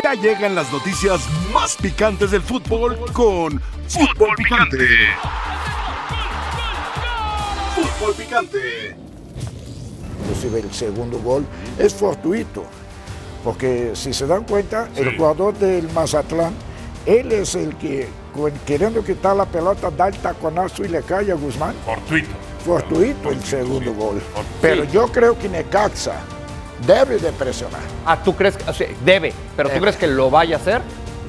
Ya llegan las noticias más picantes del fútbol con Fútbol Picante. Fútbol Picante. Inclusive el segundo gol es fortuito, porque si se dan cuenta, el jugador del Mazatlán, él es el que, queriendo quitar la pelota, da el taconazo y le cae a Guzmán. Fortuito. Fortuito el segundo gol. Pero yo creo que Necaxa debe de presionar. Ah, ¿tú crees que o sea, debe, pero tú crees que lo vaya a hacer?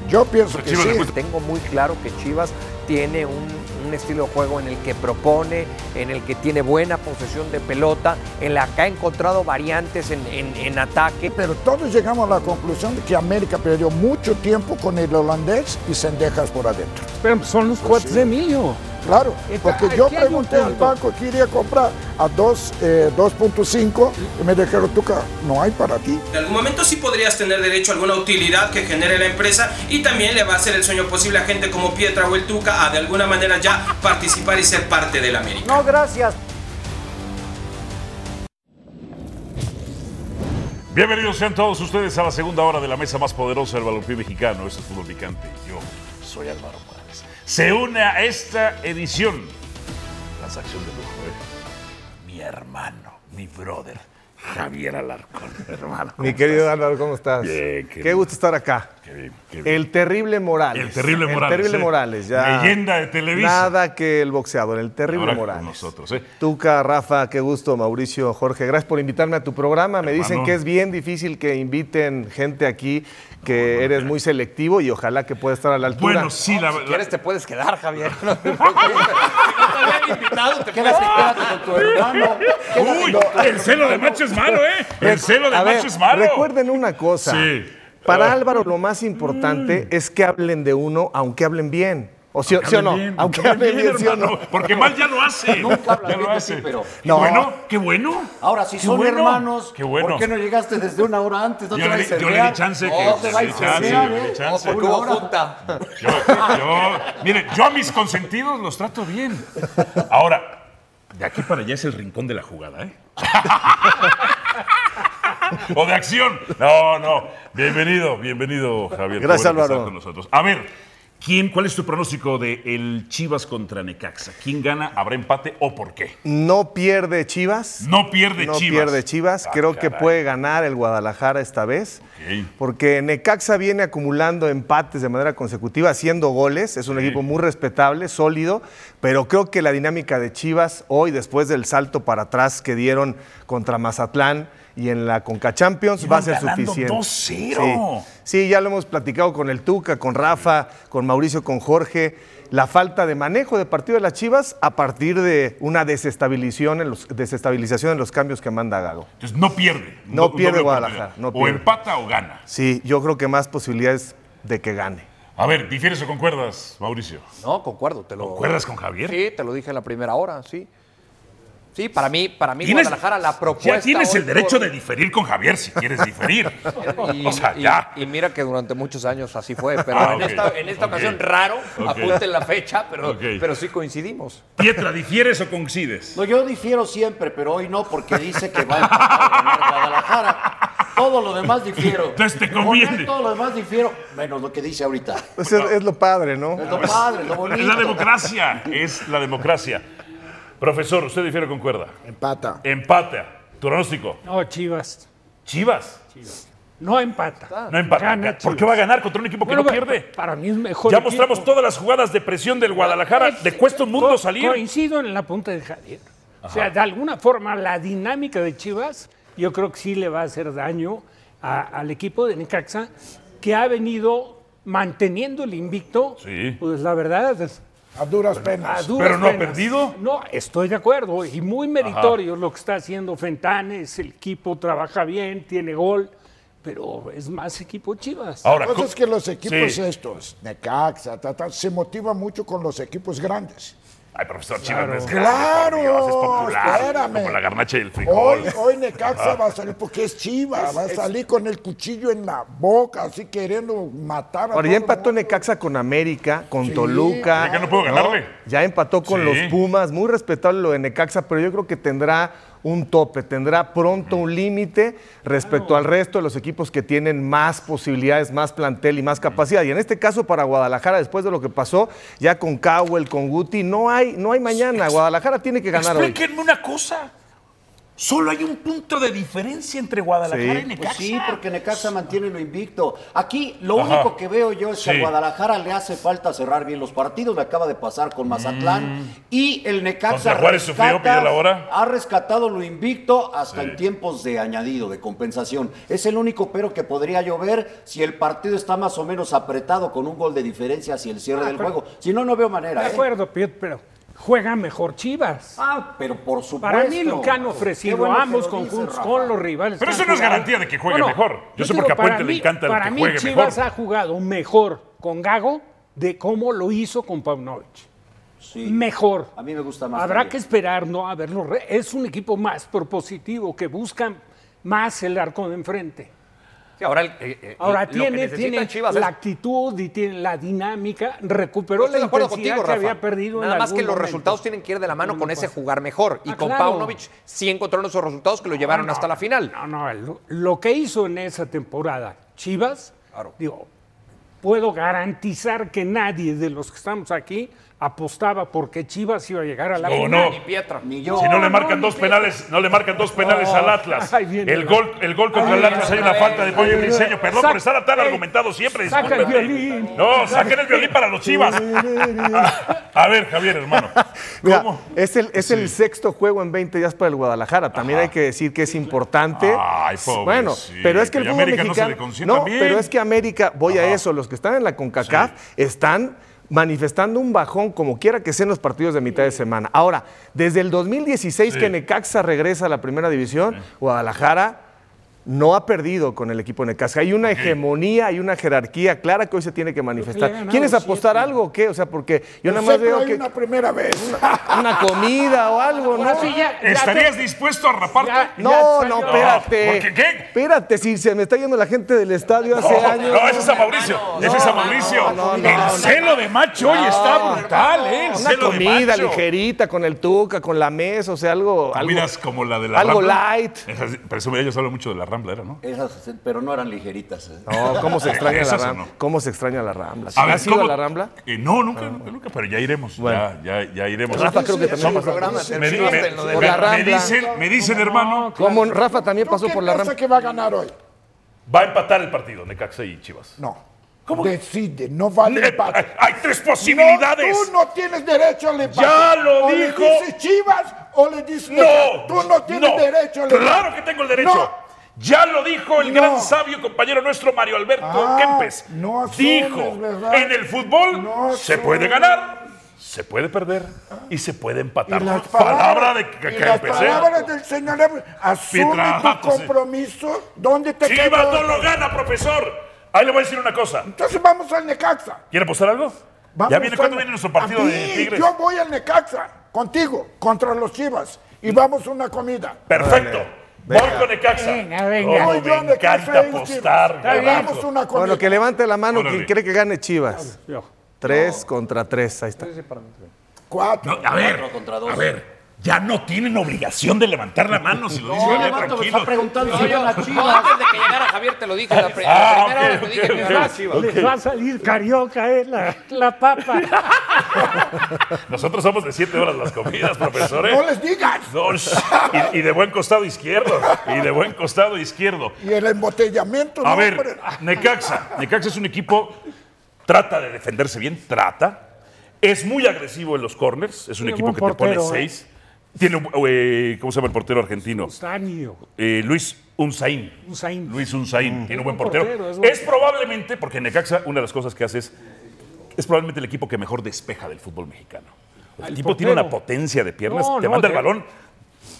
Yo pienso que sí. Tengo muy claro que Chivas tiene un, un estilo de juego en el que propone, en el que tiene buena posesión de pelota, en la que ha encontrado variantes en, en- en ataque. Pero todos llegamos a la conclusión de que América perdió mucho tiempo con el holandés y Sendejas por adentro. Pero son los cuates de Emilio. Claro, porque yo aquí pregunté al banco que iría a comprar a dos, eh, 2.5 y me dijeron, Tuca, no hay para ti. En algún momento sí podrías tener derecho a alguna utilidad que genere la empresa y también le va a hacer el sueño posible a gente como Pietra o el Tuca a de alguna manera ya participar y ser parte del América. No, gracias. Bienvenidos sean todos ustedes a la segunda hora de la mesa más poderosa del balompié mexicano. Esto es Fútbol Picante. Yo soy Álvaro. Se une a esta edición, transacción de lujo, ¿eh? mi hermano, mi brother, Javier Alarcón, hermano. Mi querido Álvaro, ¿cómo estás? Bien, qué Qué bien. gusto estar acá. Qué bien, qué bien. El terrible Morales. El terrible Morales, El terrible ¿eh? Morales, ya. Leyenda de Televisa. Nada que el boxeador, el terrible Ahora con Morales. nosotros, ¿eh? Tuca, Rafa, qué gusto, Mauricio, Jorge, gracias por invitarme a tu programa. Me dicen Hermano. que es bien difícil que inviten gente aquí, que eres muy selectivo y ojalá que pueda estar a la altura. Bueno, sí, la, Si la- quieres te puedes quedar, Javier. Uy, el celo de macho es malo, ¿eh? El celo de A ver, macho es malo. Recuerden una cosa. Sí. Para Ah. Álvaro lo más importante es que hablen de uno, aunque hablen bien. ¿O sí, sí o no? Bien, aunque hablen bien, ¿sí o no? hermano, Porque mal ya lo hace. Nunca habla ya bien lo de hace. ti, pero- Qué No. bueno, qué bueno. Ahora, si Qué son bueno, hermanos, qué bueno. ¿por qué no llegaste desde una hora antes? No Yo te le, yo le di chance que No te le di vayas a chance, enrear, le di chance. Porque hubo junta. Yo, yo- mire, yo a mis consentidos los trato bien. Ahora, de aquí para allá es el rincón de la jugada, ¿eh? o de acción. No, no. Bienvenido, bienvenido, Javier. Gracias, Álvaro. con nosotros. A ver, ¿quién, ¿cuál es tu pronóstico de el Chivas contra Necaxa? ¿Quién gana? ¿Habrá empate o por qué? No pierde Chivas. No pierde no Chivas. pierde Chivas. Ah, Creo que puede ganar el Guadalajara esta vez. Porque Necaxa viene acumulando empates de manera consecutiva, haciendo goles. Es un equipo muy respetable, sólido. Pero creo que la dinámica de Chivas hoy, después del salto para atrás que dieron contra Mazatlán y en la Conca Champions, va a ser suficiente. 2-0. Sí. Sí, ya lo hemos platicado con el Tuca, con Rafa, con Mauricio, con Jorge. La falta de manejo de partido de las Chivas a partir de una desestabilización en los, desestabilización en los cambios que manda Gago. Entonces no pierde. No pierde doble Guadalajara, no o pierde. empata o gana. Sí, yo creo que más posibilidades de que gane. A ver, ¿difieres o concuerdas, Mauricio? No, concuerdo. Te lo, ¿Concuerdas con Javier? Sí, te lo dije en la primera hora, sí. Sí, para mí, para mí Guadalajara la propuesta. Ya tienes el derecho por- de diferir con Javier si quieres diferir. Y, o sea, y- ya. y mira que durante muchos años así fue, pero Ah, en, esta, en esta ocasión raro, Ok. apunten la fecha, pero, pero sí coincidimos. Pietra, ¿difieres o coincides? No, yo difiero siempre, pero hoy no, porque dice que va a empatar a ganar Guadalajara. Todo lo demás difiero. Entonces te Con conviene. todo lo demás difiero, menos lo que dice ahorita. Pues es, es lo padre, ¿no? Es lo padre, lo bonito. Es la democracia, es la democracia. Profesor, ¿usted difiere o concuerda? Empata. Empata. Tu pronóstico. No, Chivas. Chivas. No empata. No empata. Gana ¿Por Chivas. qué va a ganar contra un equipo que Bueno, no pierde? Para mí es mejor. Ya equipo. mostramos todas las jugadas de presión del Guadalajara. Le cuesta un mundo Co- salir. Coincido en la punta de Javier. O sea, de alguna forma la dinámica de Chivas, yo creo que sí le va a hacer daño a- al equipo de Necaxa, que ha venido manteniendo el invicto. Sí. Pues la verdad, es- A duras a penas. duras Pero no ha perdido. No, estoy de acuerdo. Y muy meritorio lo que está haciendo Fentanes. El equipo trabaja bien, tiene gol, pero es más equipo Chivas. Ahora, La cosa es que los equipos Sí. estos, Necaxa, ta, ta, se motivan mucho con los equipos grandes. Ay, profesor Chivas no es Claro, Dios, es popular. espérame. Como la garnacha y el Hoy, frijol. hoy Necaxa va a salir porque es chiva, va a salir con el cuchillo en la boca, así queriendo matar a Ahora ya empató mundo. Necaxa con América, con Sí. Toluca. Ya que no puedo ganarle. Ya empató con Sí. los Pumas, muy respetable lo de Necaxa, pero yo creo que tendrá un tope, tendrá pronto un límite respecto al resto de los equipos que tienen más posibilidades, más plantel y más capacidad. Y en este caso para Guadalajara, después de lo que pasó ya con Cowell, con Guti, no hay, no hay mañana. Guadalajara tiene que ganar hoy. Explíquenme una cosa. Solo hay un punto de diferencia entre Guadalajara Sí. y Necaxa. Pues sí, porque Necaxa mantiene lo invicto. Aquí lo Ajá. único que veo yo es que a Guadalajara le hace falta cerrar bien los partidos. Me acaba de pasar con Mazatlán. Y el Necaxa Mm. Contra Juárez sufrió, pidió la hora. ha rescatado lo invicto hasta en tiempos de añadido, de compensación. Es el único pero que podría llover si el partido está más o menos apretado con un gol de diferencia hacia el cierre Ah, del pero- juego. Si no, no veo manera. De ¿eh? acuerdo, Piet, pero juega mejor Chivas. Ah, pero por supuesto. Para mí lo que han ofrecido bueno ambos conjuntos con los rivales. Pero eso no es garantía de que juegue mejor. Yo sé te porque a para Puente le mí- encanta el Para que mí juegue Chivas mejor. ha jugado mejor con Gago de cómo lo hizo con Paunovic. Sí. Mejor. A mí me gusta más. Habrá también. que esperar, ¿no? A verlo. Es un equipo más propositivo que busca más el arco de enfrente. Sí, ahora eh, eh, Ahora tiene, necesita tiene Chivas la actitud y tiene la dinámica, recuperó la intensidad contigo, que Rafa. había perdido en Nada más algún que los momento. resultados tienen que ir de la mano con ese jugar mejor. Y Ah, con claro. Paunovic sí encontraron esos resultados que lo llevaron No, hasta la final. No, no, lo, lo que hizo en esa temporada Chivas, digo, puedo garantizar que nadie de los que estamos aquí apostaba porque Chivas iba a llegar a la No, final. no. Ni Pietra. Ni yo. Si no le marcan no, dos penales, no le marcan dos penales No. al Atlas. El gol, el gol contra el Atlas hay una falta de pollo briseño. viene- Perdón Saca- por estar tan argumentado siempre. saca el violín. No, saquen el violín para los chivas. A, ver, Javier, hermano. Mira, ¿Cómo? es el, es el sexto juego en 20 días para el Guadalajara. También hay que decir que es importante. Ay, pobrecito. bueno, pero es que el Y fútbol América no se mexicano. no, bien. pero es que América, voy a eso, los que están en la CONCACAF están manifestando un bajón como quiera que sean los partidos de mitad de semana. Ahora, desde el 2016 Sí. que Necaxa regresa a la primera división, Guadalajara no ha perdido con el equipo Necaxa. Hay una hegemonía, hay una jerarquía clara que hoy se tiene que manifestar. ¿Quieres apostar siete. algo o qué? O sea, porque yo nada más veo que una primera vez. una comida o algo, ¿no? Sí, ya- ya ¿Estarías te- dispuesto a raparte? ya- No, ya no, espérate. ¿Por qué qué? Espérate, si se me está yendo la gente del estadio hace No, años. no, ese es a Mauricio. ese es a Mauricio. el celo de macho hoy está brutal, ¿eh? El Una celo de comida macho. ligerita con el tuca, con la mesa, o sea, algo. algo Comidas como la de la algo light. Esas- Pero eso, ellos hablan mucho de la Rambla, ¿era, no? Esas, pero no eran ligeritas. ¿eh? No, ¿cómo se extraña la ¿Esas o Rambla? no? ¿Cómo se extraña la Rambla? A ver, ¿Has ido ¿cómo- a la Rambla? Eh, no, nunca, nunca, nunca, pero ya iremos. Bueno. Ya, ya, ya iremos. Rafa creo que también Somos- pasó. me, di- me- me- me Rambla. dicen, me dicen, hermano, ¿Cómo? Rafa también pasó ¿Tú por qué la Rambla. que va a ganar hoy? va a empatar el partido Necaxa y Chivas. No. ¿Cómo? Decide, no vale Eh, empate. hay- Hay tres posibilidades. No, tú no tienes derecho al empate. Ya lo o dijo. le dices Chivas o le dices No. Tú no tienes no. derecho al empate. Claro que tengo el derecho. No. Ya lo dijo el No. gran sabio compañero nuestro Mario Alberto Ah, Kempes. no asumes, dijo, ¿verdad? en el fútbol No se puede ganar, se puede perder y se puede empatar. Y las Palabra de y K- las Kempes, ¿eh? palabras del señor Ebro, asume Pietra, tu compromiso. ¿Dónde te Chivas quedó? no lo gana, profesor. Ahí le voy a decir una cosa. Entonces vamos al Necaxa. ¿Quiere apostar algo? Vamos ya viene cuando viene nuestro partido de Tigres. Yo voy al Necaxa contigo contra los Chivas y vamos a una comida. Perfecto. Voy con Necaxa. Venga, venga. Oh, Voy yo a me encanta apostar. Una. Bueno, que levante la mano quien cree que gane Chivas. Yo. Tres contra tres, ahí está. Cuatro. No, a ver, Cuatro contra dos. a ver. Ya no tienen obligación de levantar la mano si lo dice No, Javier, Levanto, me está preguntando No, si no, Chivas. antes de que llegara Javier te lo dije. La, pri- la Ah, primera ok, vez te dije ok, que me ok. ganaba Chivas. Les va a salir carioca, eh, la, la papa. Nosotros somos de siete horas las comidas, profesor. ¿eh? No les digas. No, y, y de buen costado izquierdo. Y de buen costado izquierdo. Y el embotellamiento. A no, ver, hombre. Necaxa. Necaxa es un equipo, trata de defenderse bien, trata. Es muy agresivo en los corners. Es un equipo que te pone ¿eh? Tiene, un- eh, ¿cómo se llama el portero argentino? Eh, Luis Unzaín. Unzaín. Luis Unzaín. Tiene un buen portero. portero, es, probablemente, porque Necaxa, una de las cosas que hace es, es probablemente el equipo que mejor despeja del fútbol mexicano. El, El tipo tiene una potencia de piernas, No, te no, manda el balón,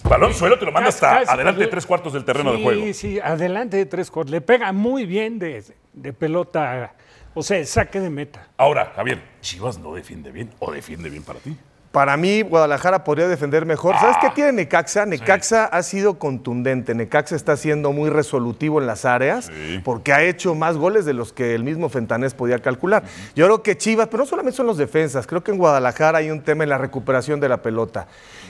balón suelo, te lo manda hasta Casi- adelante de tres cuartos del terreno sí, de juego. Sí, sí, adelante de tres cuartos. Le pega muy bien de, de pelota, o sea, saque de meta. Ahora, Javier, Chivas no defiende bien o defiende bien para ti. Para mí, Guadalajara podría defender mejor. ¿Sabes qué tiene Necaxa? Necaxa ha sido contundente. Necaxa está siendo muy resolutivo en las áreas porque ha hecho más goles de los que el mismo Fentanés podía calcular. Yo creo que Chivas, pero no solamente son los defensas, creo que en Guadalajara hay un tema en la recuperación de la pelota.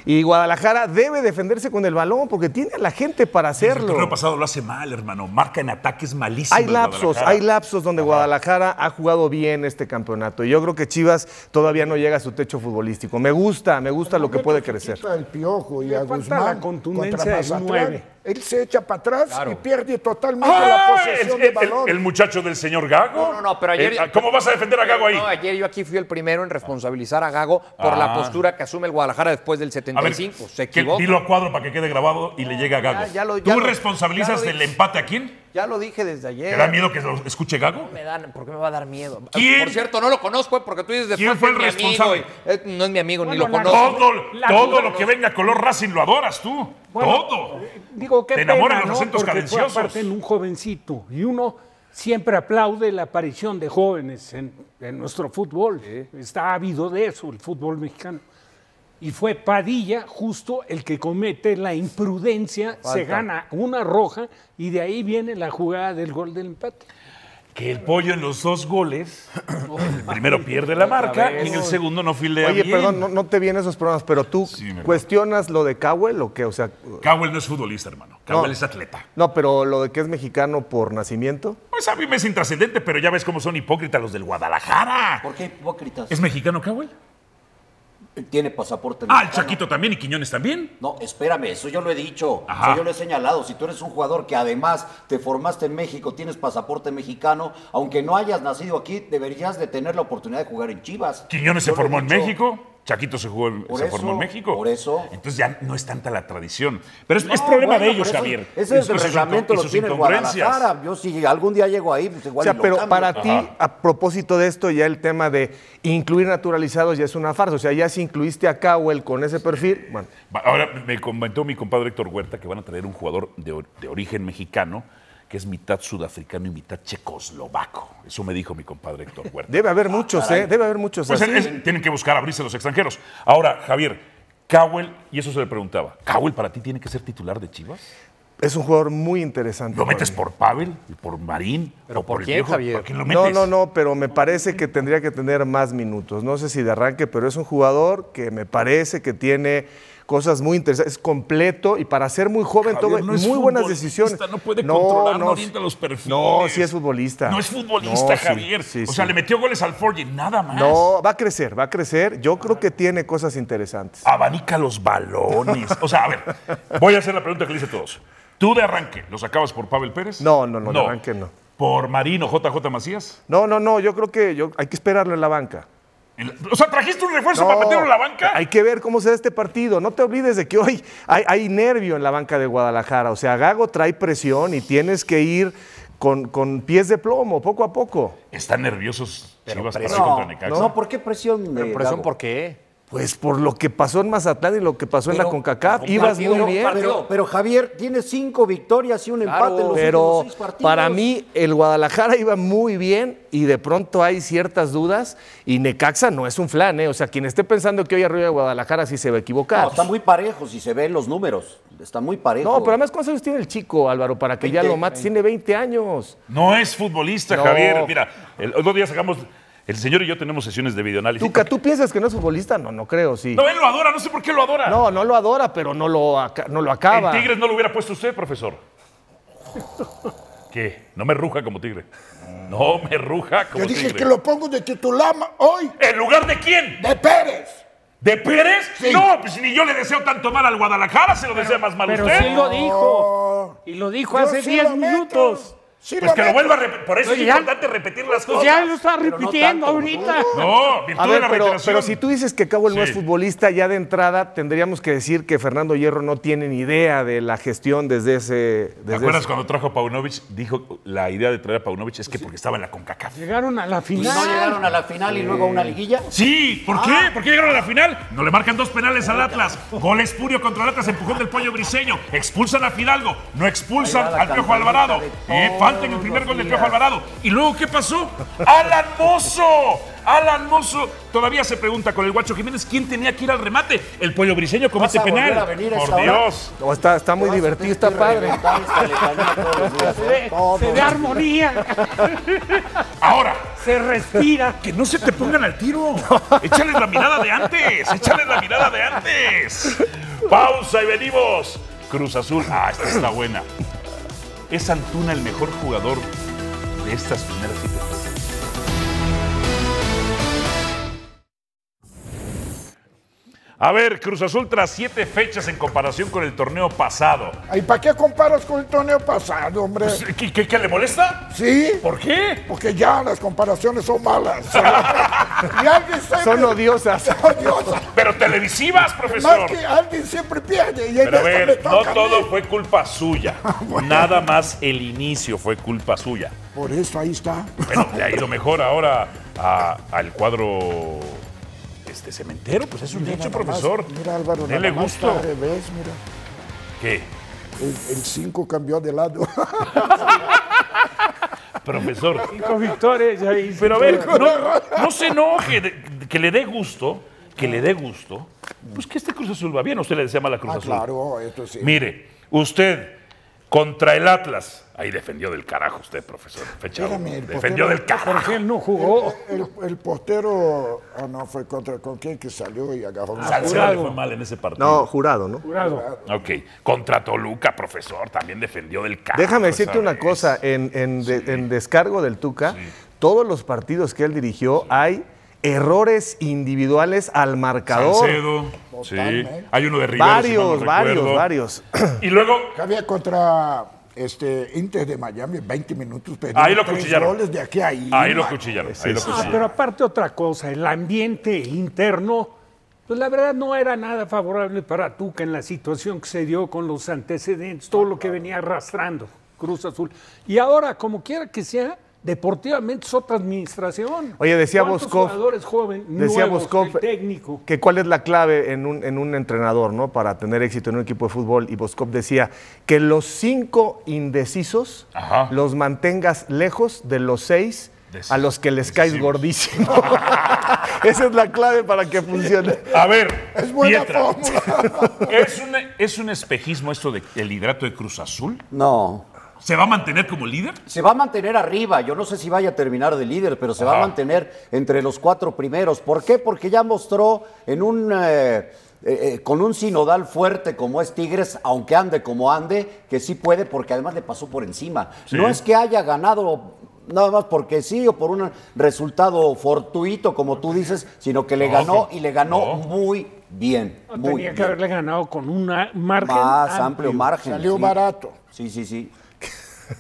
Y Guadalajara debe defenderse con el balón porque tiene a la gente para El hacerlo. torneo pasado lo hace mal, hermano. Marca en ataques malísimos. Hay lapsos, hay lapsos donde Guadalajara ha jugado bien este campeonato. Y yo creo que Chivas todavía no llega a su techo futbolístico. Me gusta, me gusta lo que puede crecer. El piojo y a Guzmán la contundencia nueve. Él se echa para atrás y pierde totalmente ¡Ah! la posesión el, de el- balón. el muchacho del señor Gago. No, no, no, pero ayer. Eh, ¿Cómo vas a defender a Gago ahí? No, ayer yo aquí fui el primero en responsabilizar a Gago por la Ah. postura que asume el Guadalajara después del A ver, 75. Se que- equivoca. dilo a cuadro para que quede grabado y le llegue a Gago. Ya, ya lo- ¿Tú lo- responsabilizas ya lo del empate a quién? Ya lo dije desde ayer. ¿Te da miedo que lo escuche Gago? Me dan- ¿Por qué me va a dar miedo? ¿Quién? Por cierto, no lo conozco, ¿eh? porque tú dices ¿Quién después fue que el es mi amigo. responsable? eh, no es mi amigo, ni lo conozco. Todo, lo que venga color Racing lo adoras tú. Bueno, todo. Digo, qué Te enamoran pena, los ¿no? acentos fue cadenciosos. aparte en un jovencito. Y uno siempre aplaude la aparición de jóvenes en, en nuestro fútbol. Está ávido de eso el fútbol mexicano. Y fue Padilla justo el que comete la imprudencia, se gana una roja y de ahí viene la jugada del gol del empate. Que el pollo en los dos goles, el primero pierde la marca y en el segundo no filea Oye, bien. perdón, no, no te vienen esos problemas, pero tú Sí, cuestionas lo de Cowell o qué? O sea, Cowell no es futbolista, hermano. Cowell No. es atleta. no, pero lo de que es mexicano por nacimiento. Pues a mí me es intrascendente, pero ya ves cómo son hipócritas los del Guadalajara. ¿Por qué hipócritas? ¿Es mexicano Cowell? Tiene pasaporte Ah, el. Chaquito también y Quiñones también. No, espérame, eso yo lo he dicho, Ajá. eso yo lo he señalado. Si tú eres un jugador que además te formaste en México, tienes pasaporte mexicano, aunque no hayas nacido aquí, deberías de tener la oportunidad de jugar en Chivas. Quiñones Yo se formó en. México. Chaquito se, jugó, Por se eso, formó en México. por eso. Entonces ya no es tanta la tradición. Pero es, No, es problema bueno, de ellos, eso- Javier. Ese es el reglamento, lo tiene. Guadalajara. Yo si algún día llego ahí, pues O igual sea, y lo pero cambio. para ti, a propósito de esto, ya el tema de incluir naturalizados ya es una farsa. O sea, ya si incluiste a Cowell con ese perfil, bueno, Ahora me comentó mi compadre Héctor Huerta que van a traer un jugador de, or- de origen mexicano que es mitad sudafricano y mitad checoslovaco. Eso me dijo mi compadre Héctor Huerta. debe haber muchos, ¿eh? Debe haber muchos Pues así. es- tienen que buscar abrirse los extranjeros. Ahora, Javier, Cowell, y eso se le preguntaba, ¿Cowell para ti tiene que ser titular de Chivas? Es un jugador muy interesante. ¿Lo metes mí. por Pavel, y por Marín? ¿Pero o por el quién, viejo? Javier? ¿Por quién lo metes? No, no, no, pero me parece que tendría que tener más minutos. No sé si de arranque, pero es un jugador que me parece que tiene cosas muy interesantes, es completo y para ser muy joven Javier, toma no muy buenas decisiones. no puede controlar, no orienta los perfiles. No, sí es futbolista. No es futbolista, No, sí, Javier. sí, o sí. sea, le metió goles al Forge, nada más. No, va a crecer, va a crecer. Yo creo que tiene cosas interesantes. Abanica los balones. O sea, a ver, voy a hacer la pregunta que le hice a todos. ¿Tú de arranque los acabas por Pavel Pérez? No, no, no, de arranque no. ¿Por Marino JJ Macías? No, no, no, yo creo que yo, hay que esperarlo en la banca. O sea, ¿trajiste un refuerzo No, para meterlo en la banca? Hay que ver cómo se da este partido. No te olvides de que hoy hay, hay nervio en la banca de Guadalajara. O sea, Gago trae presión y tienes que ir con, con pies de plomo, poco a poco. Están nerviosos Chivas para ir No, contra Necaxa. no, ¿por qué presión? ¿Pero eh, presión Gago? por qué? Pues por lo que pasó en Mazatlán y lo que pasó en la CONCACAF, ibas muy bien. Pero, pero Javier tiene cinco victorias y un Claro, empate en los Pero últimos seis partidos. para mí el Guadalajara iba muy bien y de pronto hay ciertas dudas y Necaxa no es un flan, ¿eh? O sea, quien esté pensando que hoy arriba de Guadalajara sí se va a equivocar. No, está muy parejo si se ven los números. Está muy parejo. No, pero además, ¿cuántos años tiene el chico, Álvaro? Para que ya 20, lo mates. Tiene 20 años. No es futbolista, No. Javier. Mira, el otro día sacamos. El señor y yo tenemos sesiones de videoanálisis. ¿Tú, ¿Tú piensas que no es futbolista? No, no creo, sí. No, él lo adora, no sé por qué lo adora. No, no lo adora, pero no lo, aca- no lo acaba. En Tigres no lo hubiera puesto usted, profesor. ¿Qué? No me ruja como tigre. No me ruja como Yo dije tigre. que lo pongo de titular hoy, ¿En lugar de quién? de Pérez. ¿De Pérez? No, pues ni yo le deseo tanto mal al Guadalajara, se lo desea más mal Pero usted. sí lo dijo. Y lo dijo Yo hace sí 10 lo meto. minutos. Sí Pues que lo vuelva a repetir. Por eso Oye, es ya- importante repetir las Pues cosas. ya lo está Pero no repitiendo tanto, ahorita. No, virtud A de ver, la pero, reiteración. pero si tú dices que Cabo no es futbolista, ya de entrada tendríamos que decir que Fernando Hierro no tiene ni idea de la gestión desde ese. ¿Te Desde acuerdas ese- cuando trajo a Paunovic? Dijo la idea de traer a Paunovic es que porque estaba en la CONCACAF. Llegaron a la ¿Y final. no llegaron a la final y luego a una liguilla? Sí, ¿por qué? ¿Por qué llegaron a la final? No le marcan dos penales al Atlas. Gol espurio contra el Atlas, empujón del pollo briseño. Expulsan a Fidalgo, no expulsan Ahí va la al Piojo campanita Alvarado. de Y en el primer gol del Piojo Alvarado. ¿Y luego qué pasó? ¡Alan Mozo! Alan Mozo todavía se pregunta con el Guacho Jiménez quién tenía que ir al remate. El pollo briseño comete ¿Vas a volver penal. a venir a Por? Dios. No, está, está muy divertido, está padre. Se ve, se ve armonía, Ahora, se respira. que no se te pongan al tiro. Échales la mirada de antes. Échales la mirada de antes. Pausa y venimos. Cruz Azul. Ah, esta está buena. ¿Es Antuna el mejor jugador de estas primeras siete A ver, Cruz Azul tras siete fechas en comparación con el torneo pasado. ¿Y para qué comparas con el torneo pasado, hombre? ¿Qué, qué- qué le molesta? Sí, ¿Por qué? porque ya las comparaciones son malas. y alguien siempre... Son odiosas. odiosas. Pero televisivas, profesor. Más que alguien siempre pierde. Y Pero a ver, no todo fue culpa suya. Nada más el inicio fue culpa suya. Por eso ahí está. Bueno, le ha ido mejor ahora a- al cuadro este cementero, pues es un Mira más, profesor. Mira Álvaro, Dele gusto. al revés, mira. ¿Qué? El 5 cambió de lado. Profesor. Cinco victorias ahí. Pero a ver, no, no se enoje, de- que le dé gusto, que le dé gusto, pues que este Cruz Azul va bien. Usted le desea mal a Cruz ah, Azul. claro, esto sí. Mire, usted contra el Atlas, ahí defendió del carajo usted, profesor. Fecha Espérame, el defendió del carajo. Porque él no jugó. El, el portero, ah, no, fue contra con quién que salió y agarró una Salcedo fue mal en ese partido. No, jurado, ¿no? Jurado. Ok, contra Toluca, profesor, también defendió del carajo. Déjame decirte una cosa, en, en de- en descargo del Tuca, todos los partidos que él dirigió hay errores individuales al marcador. Salcedo, sí. Hay uno de Rivero, si mal no Varios, varios, varios. Y luego, había contra este Inter de Miami, 20 minutos ahí lo cuchillaron. goles de aquí a ahí. Ahí lo cuchillaron. Ahí lo Ah, cuchillaron. pero aparte otra cosa, el ambiente interno, pues la verdad no era nada favorable para Tuca en la situación que se dio con los antecedentes, todo lo que venía arrastrando Cruz Azul. Y ahora, como quiera que sea, deportivamente es otra administración. Oye, decía ¿Cuántos Boscov- jóvenes, Decía nuevos, Boscov el técnico. que cuál es la clave en un, en un entrenador, ¿no? Para tener éxito en un equipo de fútbol. Y Boscov decía que los cinco indecisos Ajá. los mantengas lejos de los seis Decis- a los que les caes gordísimo. Esa es la clave para que funcione. A ver, Es buena Pietra, fórmula. ¿es un, ¿es un espejismo esto del hidrato de Cruz Azul? No. ¿Se va a mantener como líder? Se va a mantener arriba. Yo no sé si vaya a terminar de líder, pero se va a mantener entre los cuatro primeros. ¿Por qué? Porque ya mostró en un. eh, eh, eh, con un sinodal fuerte como es Tigres, aunque ande como ande, que sí puede, porque además le pasó por encima. Sí. No es que haya ganado nada más porque sí o por un resultado fortuito, como tú dices, sino que le No, ganó y le ganó no. muy bien. No, muy tenía que haberle ganado con un margen Más amplio margen. Salió sí. barato. Sí, sí, sí.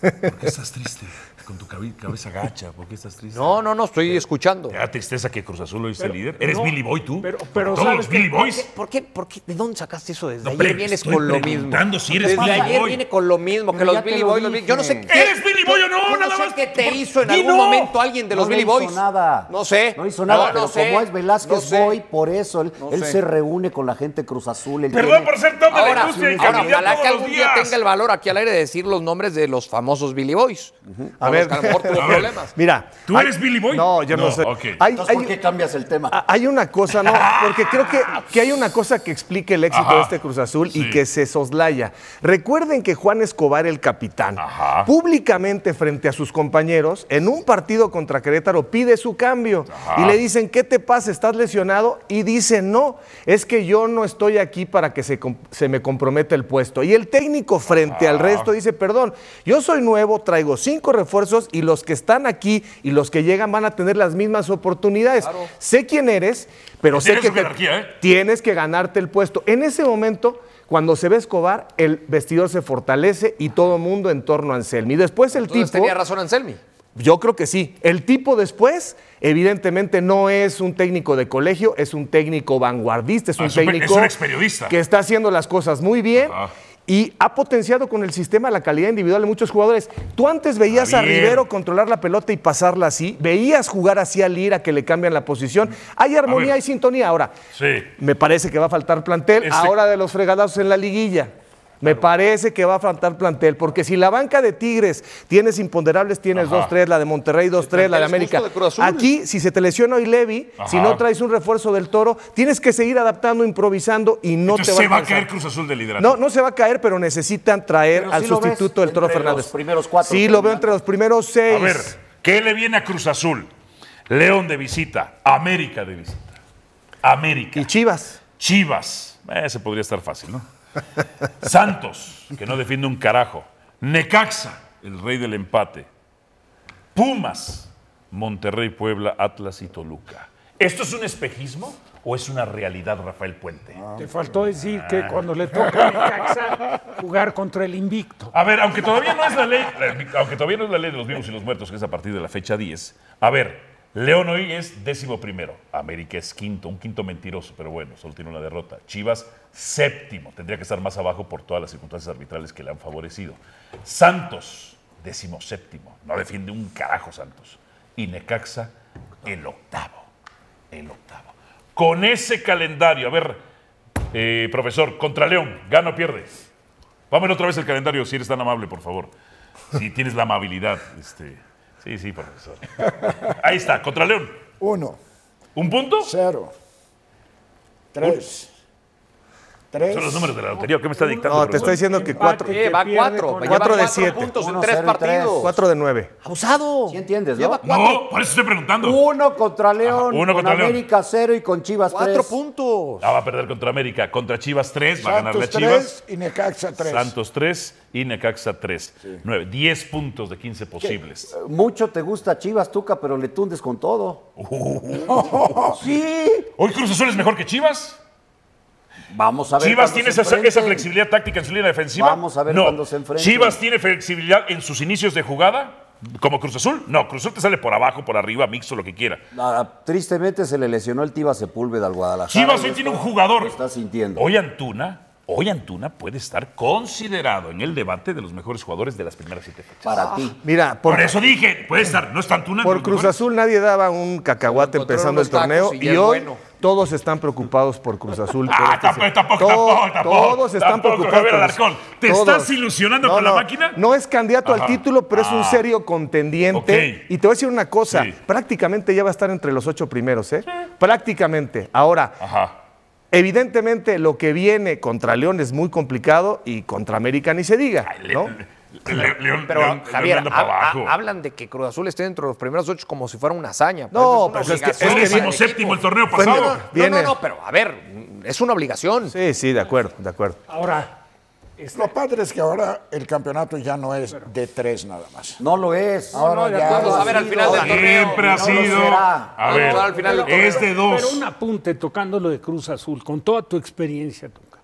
¿Por qué estás triste? Con tu cabe- cabeza gacha, ¿por qué estás triste? No, no, no, estoy escuchando. ¿Te da tristeza que Cruz Azul lo hice Pero- líder? ¿Eres no, Billy Boy tú? pero- pero ¿Todos ¿sabes los? Billy Boys? ¿Por qué, por qué? ¿De dónde sacaste eso? Desde No, ayer vienes con lo mismo. preguntando si eres Desde Billy ayer Boy. viene con lo mismo, que Pero los Billy lo Boys. Yo no sé qué. ¿Eres Billy Boy o no? Yo no Nada sé más. qué te hizo en algún no. momento alguien de los no Billy Boys. hizo nada. No sé. No hizo nada, No, pero no sé. como es Velázquez No sé. Boy, por eso él, No se reúne con la gente Cruz Azul. Perdón por ser top de la Ahora, industria y ahora, ojalá que algún día tenga el valor aquí al aire de decir los nombres de los famosos Billy Boys. A ver. ver, que a lo mejor tuvo A ver. problemas. Mira. ¿Tú hay- eres Billy Boy? No, yo no, No, sé. ok. Hay, Entonces, hay- ¿por qué cambias el tema? Hay una cosa, ¿no? Porque creo que, que hay una cosa que explique el éxito Ajá. de este Cruz Azul Sí. y que se soslaya. Recuerden que Juan Escobar, el capitán, Ajá. públicamente frente a sus compañeros, en un partido contra Querétaro, pide su cambio. Ajá. Y le dicen, ¿qué te pasa? ¿Estás lesionado? Y dice, no, es que yo no estoy aquí para que se, se me comprometa el puesto. Y el técnico frente al resto dice, perdón, yo soy nuevo, traigo cinco refuerzos y los que están aquí y los que llegan van a tener las mismas oportunidades. Sé quién eres, pero sé que te- ¿eh? tienes que ganarte el puesto. En ese momento, cuando se ve Escobar, el vestidor se fortalece y todo mundo en torno a Anselmi. Después el Entonces tipo... tenía razón Anselmi. Yo creo que sí. El tipo después, evidentemente, no es un técnico de colegio, es un técnico vanguardista, es Ah, un pe- técnico es un que está haciendo las cosas muy bien. Ajá. Y ha potenciado con el sistema la calidad individual de muchos jugadores. Tú antes veías a Javier. Rivero controlar la pelota y pasarla así, veías jugar así a Lira que le cambian la posición. Hay armonía, hay sintonía. Ahora, Sí. me parece que va a faltar plantel Este- ahora de los fregadazos en la liguilla. Me parece que va a faltar plantel, porque si la banca de Tigres tienes imponderables, tienes Ajá. 2-3, la de Monterrey 2-3, la de América. de. Aquí, si se te lesiona hoy Levi, si no traes un refuerzo del toro, tienes que seguir adaptando, improvisando y no Entonces te va se va a caer Cruz Azul de liderato. No, no se va a caer, pero necesitan traer Pero al sí sustituto del Toro entre Fernández. los primeros cuatro, Sí, lo veo entre los primeros seis. A ver, ¿qué le viene a Cruz Azul? León de visita, América de visita. América. Y Chivas. Chivas. Ese podría estar fácil, ¿no? Santos, que no defiende un carajo. Necaxa, el rey del empate. Pumas, Monterrey, Puebla, Atlas y Toluca. ¿Esto es un espejismo o es una realidad, Rafael Puente? Te faltó decir que cuando le toca a Necaxa jugar contra el invicto. A ver, aunque todavía no es la ley, aunque todavía no es la ley de los vivos y los muertos, que es a partir de la fecha 10. A ver, León hoy es décimo primero. América es quinto, un quinto mentiroso, pero bueno, solo tiene una derrota. Chivas, séptimo. Tendría que estar más abajo por todas las circunstancias arbitrales que le han favorecido. Santos, décimo séptimo. No defiende un carajo Santos. Y Necaxa, el octavo. El octavo. Con ese calendario, a ver, eh, profesor, contra León, ¿gana o pierde? Vamos otra vez el calendario, si eres tan amable, por favor. Si tienes la amabilidad. Este. Sí, sí, profesor. Ahí está, contra León. Uno, ¿Un punto? cero, tres, tres. Son los números de la lotería. ¿Qué me está dictando? No, te estoy diciendo que cuatro, Eh, va cuatro. con- Lleva Cuatro de siete. puntos en Uno, tres tres. partidos. cuatro de nueve. Abusado. ¿Sí entiendes, no? Lleva cuatro, No, por eso estoy preguntando. Uno contra León, Ajá, uno con contra León. América cero y con Chivas cuatro tres. puntos. Ah, va a perder contra América. Contra Chivas 3, va a ganarle a Santos Chivas. 3 y Necaxa 3. Santos 3 y Necaxa 3. 9. 10 puntos de 15 posibles. Mucho te gusta Chivas, Tuca, pero le tundes con todo. sí. ¿Hoy Cruz Azul es mejor que Chivas? Vamos a ver. ¿Chivas tiene se esa, flexibilidad táctica en su línea defensiva? Vamos a ver no. cuando se enfrenten. ¿Chivas tiene flexibilidad en sus inicios de jugada? ¿Como Cruz Azul? No, Cruz Azul te sale por abajo, por arriba, mixto, lo que quiera. Ah, tristemente se le lesionó el Tiva Sepúlveda al Guadalajara. Chivas hoy tiene un jugador. Lo está sintiendo. Hoy Antuna, hoy Antuna puede estar considerado en el debate de los mejores jugadores de las primeras siete fechas. Para ti. Mira, Por, por, eso dije, puede estar, no está Antuna. por Cruz mejores. Azul nadie daba un cacahuate empezando el torneo y y, hoy bueno. Todos están preocupados por Cruz Azul. por Ah, este tampoco, tampoco, To- tampoco, tampoco, Todos están tampoco, preocupados. Javier por Alarcón. ¿Te todos. estás ilusionando con la máquina? No es candidato Ajá. al título, pero es un Ah. serio contendiente. Y te voy a decir una cosa, Sí. prácticamente ya va a estar entre los ocho primeros, ¿eh? Prácticamente. Ahora, Ajá. evidentemente lo que viene contra León es muy complicado y contra América ni se diga, ¿no? Le- León, Pero León- Javier, León ha- hablan de que Cruz Azul esté dentro de los primeros ocho como si fuera una hazaña. No, Pero pues es que- es que séptimo el torneo pasado. No, Viene- no, no, pero a ver, es una obligación. Sí, sí, de acuerdo, de acuerdo. Ahora, este, Lo padre es que ahora el campeonato ya no es de tres nada más. No lo es. Ahora ya a ver al final del torneo. Siempre ha sido. A ver, al final del es de dos. Pero un apunte tocando lo de Cruz Azul, con toda tu experiencia, Tuca.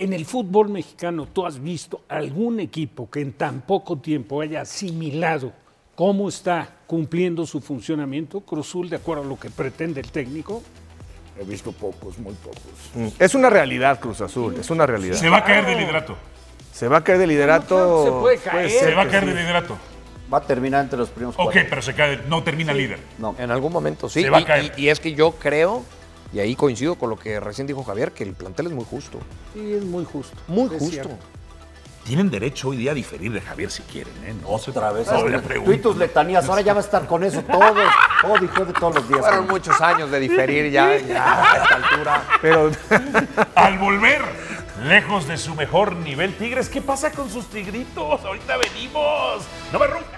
En el fútbol mexicano, ¿tú has visto algún equipo que en tan poco tiempo haya asimilado cómo está cumpliendo su funcionamiento? Cruz Azul, de acuerdo a lo que pretende el técnico. He visto pocos, muy pocos. Mm. Es una realidad Cruz Azul, es una realidad. Se va a caer de liderato. Se va a caer de liderato. Se puede caer. Se va a caer sí. de liderato. Va a terminar entre los primeros Ok, cuatro. pero se cae, no termina líder. No. En algún momento, sí. Se va a Y- caer. Y, y es que yo creo, y ahí coincido con lo que recién dijo Javier, que el plantel es muy justo. Sí, es muy justo. Muy es justo. cierto. Tienen derecho hoy día a diferir de Javier si quieren, ¿eh? No se Otra vez. no le Tú tus letanías. Ahora ya va a estar con eso todos. Todo dijo de todos los días. Fueron muchos años de diferir ya, ya a esta altura. Pero Al volver, lejos de su mejor nivel, Tigres, ¿qué pasa con sus tigritos? Ahorita venimos. No me rompan.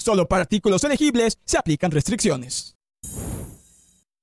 Solo para artículos elegibles se aplican restricciones.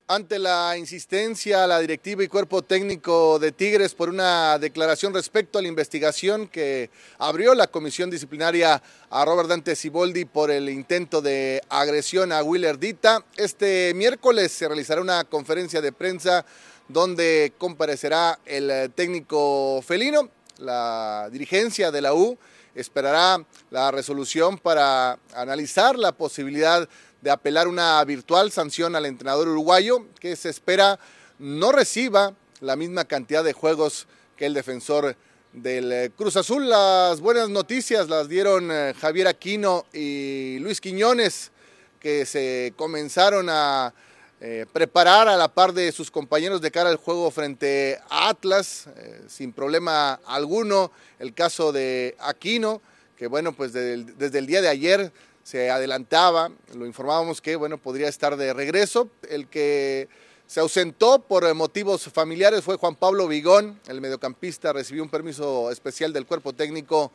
Ante la insistencia, la directiva y cuerpo técnico de Tigres por una declaración respecto a la investigación que abrió la comisión disciplinaria a Robert Dante Siboldi por el intento de agresión a Willer Dita, este miércoles se realizará una conferencia de prensa donde comparecerá el técnico felino, la dirigencia de la U esperará la resolución para analizar la posibilidad de apelar una virtual sanción al entrenador uruguayo que se espera no reciba la misma cantidad de juegos que el defensor del eh, Cruz Azul. Las buenas noticias las dieron eh, Javier Aquino y Luis Quiñones, que se comenzaron a eh, preparar a la par de sus compañeros de cara al juego frente a Atlas, sin problema alguno. El caso de Aquino, que bueno, pues desde el día de ayer se adelantaba, lo informábamos que bueno, podría estar de regreso. El que se ausentó por motivos familiares fue Juan Pablo Vigón, el mediocampista recibió un permiso especial del cuerpo técnico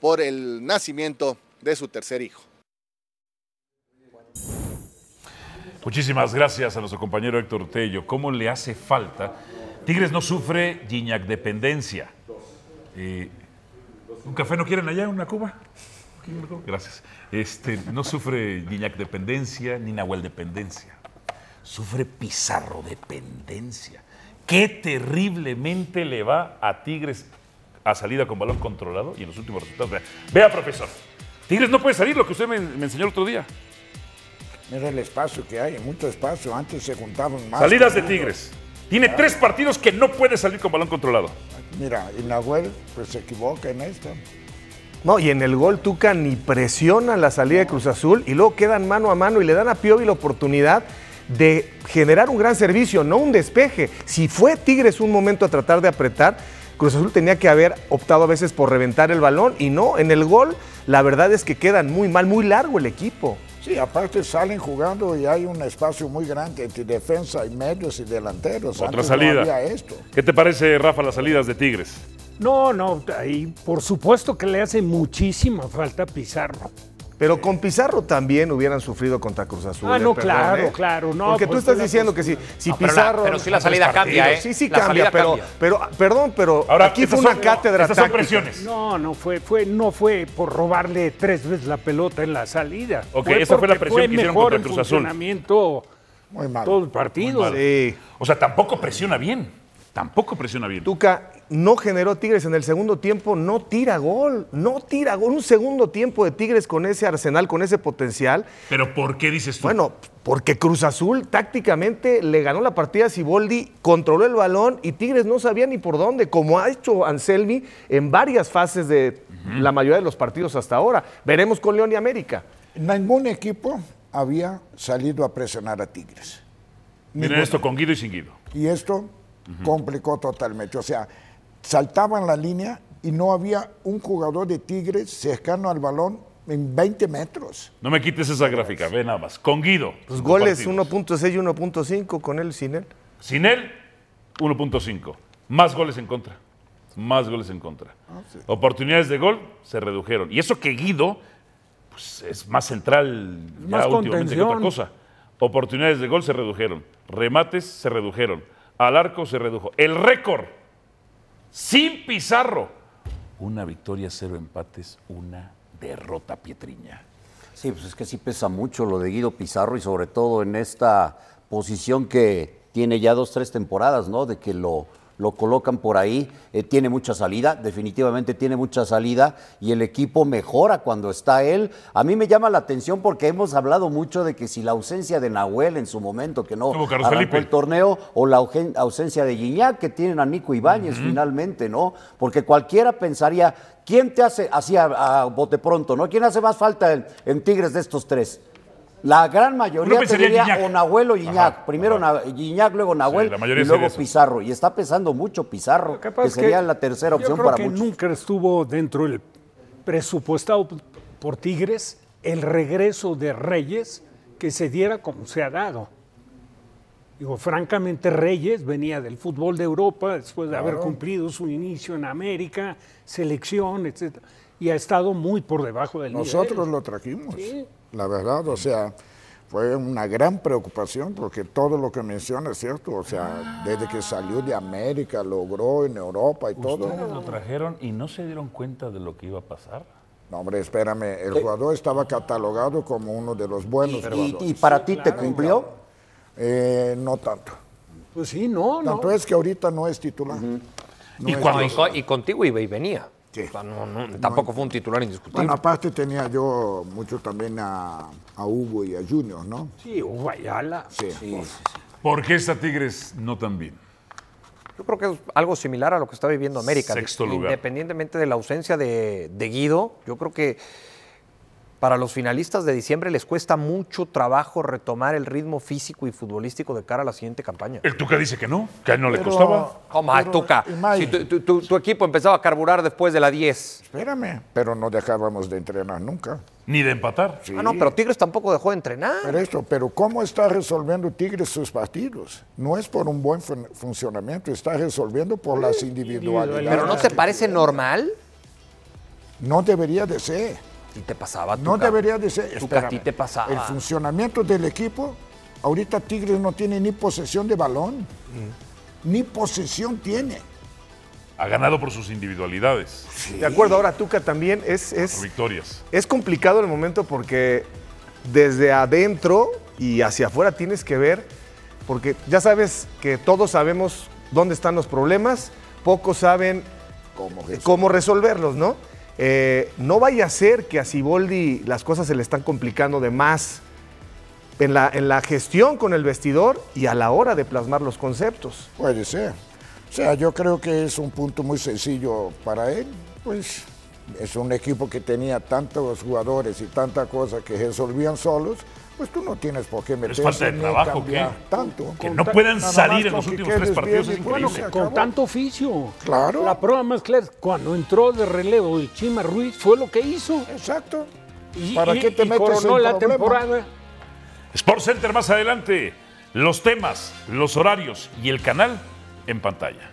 por el nacimiento de su tercer hijo. Muchísimas gracias a nuestro compañero Héctor Tello. ¿Cómo le hace falta? Tigres no sufre Gignac dependencia. Eh, ¿Un café no quieren allá, una Cuba? Gracias. Este, no sufre Guiñac dependencia ni Nahuel dependencia. Sufre Pizarro dependencia. Qué terriblemente le va a Tigres a salida con balón controlado y en los últimos resultados. Vea, profesor. Tigres no puede salir, lo que usted me, enseñó el otro día. Mira el espacio que hay, mucho espacio. Antes se juntaban más. Salidas de Tigres. Tiene tres partidos que no puede salir con balón controlado. Mira, y Nahuel pues se equivoca en esto. No, y en el gol Tuca ni presiona la salida de Cruz Azul y luego quedan mano a mano y le dan a Piovi la oportunidad de generar un gran servicio, no un despeje. Si fue Tigres un momento a tratar de apretar, Cruz Azul tenía que haber optado a veces por reventar el balón y no, en el gol la verdad es que quedan muy mal, muy largo el equipo. Sí, aparte salen jugando y hay un espacio muy grande entre defensa y medios y delanteros. Otra salida. esto. ¿Qué te parece, Rafa, las salidas de Tigres? No, no, ahí por supuesto que le hace muchísima falta Pizarro. Pero con Pizarro también hubieran sufrido contra Cruz Azul. Ah, ¿eh? no, claro, ¿eh? claro. No, Porque tú pues, estás diciendo que si, si Pizarro. Pero, sí la salida cambia, ¿eh? Sí, sí cambia, pero, pero, perdón, pero Ahora, aquí fue una cátedra estas son presiones. No, no fue, fue, no fue por robarle tres veces la pelota en la salida. Ok, esa fue la presión que hicieron contra Cruz Azul. funcionamiento Muy mal. todo el partido. Sí. O sea, tampoco presiona bien. Tampoco presiona bien. Tuca, no generó Tigres en el segundo tiempo, no tira gol, no tira gol. Un segundo tiempo de Tigres con ese arsenal, con ese potencial. ¿Pero por qué dices tú? Bueno, porque Cruz Azul tácticamente le ganó la partida a Siboldi, controló el balón y Tigres no sabía ni por dónde, como ha hecho Anselmi en varias fases de la mayoría de los partidos hasta ahora. Veremos con León y América. Ningún equipo había salido a presionar a Tigres. Miren esto con Guido y sin Guido. Y esto complicó totalmente. O sea, saltaban la línea y no había un jugador de Tigres cercano al balón en 20 metros. No me quites esa gráfica, ve nada más. Con Guido. Pues goles 1.6 y 1.5 con él sin él. Sin él, 1.5. Más goles en contra. Más goles en contra. Ah, Oportunidades de gol se redujeron. Y eso que Guido pues, es más central ya últimamente que otra cosa. Oportunidades de gol se redujeron. Remates se redujeron. Al arco se redujo. El récord sin Pizarro. Una victoria, cero empates, una derrota Pietriña. Sí, pues es que sí pesa mucho lo de Guido Pizarro y sobre todo en esta posición que tiene ya dos, tres temporadas, ¿no? De que lo, lo colocan por ahí, eh, tiene mucha salida, definitivamente tiene mucha salida y el equipo mejora cuando está él. A mí me llama la atención porque hemos hablado mucho de que si la ausencia de Nahuel en su momento, que no arrancó el torneo, o la ausencia de Guiñac, que tienen a Nico Ibáñez finalmente, ¿no? Porque cualquiera pensaría, ¿quién te hace, así a, bote pronto, ¿no? ¿Quién hace más falta en Tigres de estos tres? La gran mayoría tendría o Nahuel o. Primero Guiñac, luego Nahuel y luego Pizarro. Y está pesando mucho Pizarro, que sería la tercera opción yo creo que muchos. Nunca estuvo dentro del presupuestado por Tigres el regreso de Reyes que se diera como se ha dado. Digo, francamente, Reyes venía del fútbol de Europa después de haber cumplido su inicio en América, selección, etc. Y ha estado muy por debajo del Nosotros lo trajimos. La verdad, o sea, fue una gran preocupación porque todo lo que menciona es cierto, o sea, desde que salió de América, logró en Europa y todo. Ustedes lo trajeron y no se dieron cuenta de lo que iba a pasar. No, hombre, espérame, el jugador estaba catalogado como uno de los buenos ¿Y, jugadores. y para ti te cumplió? Eh, no tanto. Pues sí, no, no. Tanto es que ahorita no es titular. No Y es cuando- co- y contigo iba y venía. Sí. O sea, no- no, tampoco fue un titular indiscutible. Bueno, aparte tenía yo mucho también a, a Hugo y a Junior, ¿no? Sí, Hugo Ayala. Sí. ¿Por qué está Tigres no tan bien? Yo creo que es algo similar a lo que está viviendo América. Sexto lugar. Independientemente de la ausencia de, de Guido, yo creo que para los finalistas de diciembre les cuesta mucho trabajo retomar el ritmo físico y futbolístico de cara a la siguiente campaña. El Tuca dice que no, que a él no le costaba. ¿Cómo, ay, Pero, Tuca? Si tu, tu- tu- tu equipo empezaba a carburar después de la 10. Espérame, pero no dejábamos de entrenar nunca. Ni de empatar. Sí. Ah, no, pero Tigres tampoco dejó de entrenar. Pero esto, pero ¿cómo está resolviendo Tigres sus partidos? No es por un buen fun- funcionamiento, está resolviendo por las individualidades. ¿Pero no te parece normal? No debería de ser. Te pasaba, No Tuca. debería de ser. Tuca, a Espérame. ti te pasaba. El funcionamiento del equipo, ahorita Tigres no tiene ni posesión de balón. Mm. Ni posesión tiene. Ha ganado por sus individualidades, De acuerdo, ahora Tuca también es, por es, victorias. es complicado el momento porque desde adentro y hacia afuera tienes que ver, porque ya sabes que todos sabemos dónde están los problemas, pocos saben cómo resolverlos, ¿no? Eh, no vaya a ser que a Siboldi las cosas se le están complicando de más en la, gestión con el vestidor y a la hora de plasmar los conceptos. Puede ser. O sea, yo creo que es un punto muy sencillo para él. Pues es un equipo que tenía tantos jugadores y tanta cosa que resolvían solos. Pues tú no tienes por qué es meterse falta de trabajo, ¿qué? tanto. Que no puedan salir en los últimos tres partidos es bueno, increíble. Con tanto oficio. Claro. La prueba más clara es cuando entró de relevo el Chima Ruiz fue lo que hizo. Exacto. Y, ¿Para y- qué te y metes coronó en la problema? temporada. Sport Center más adelante. Los temas, los horarios y el canal en pantalla.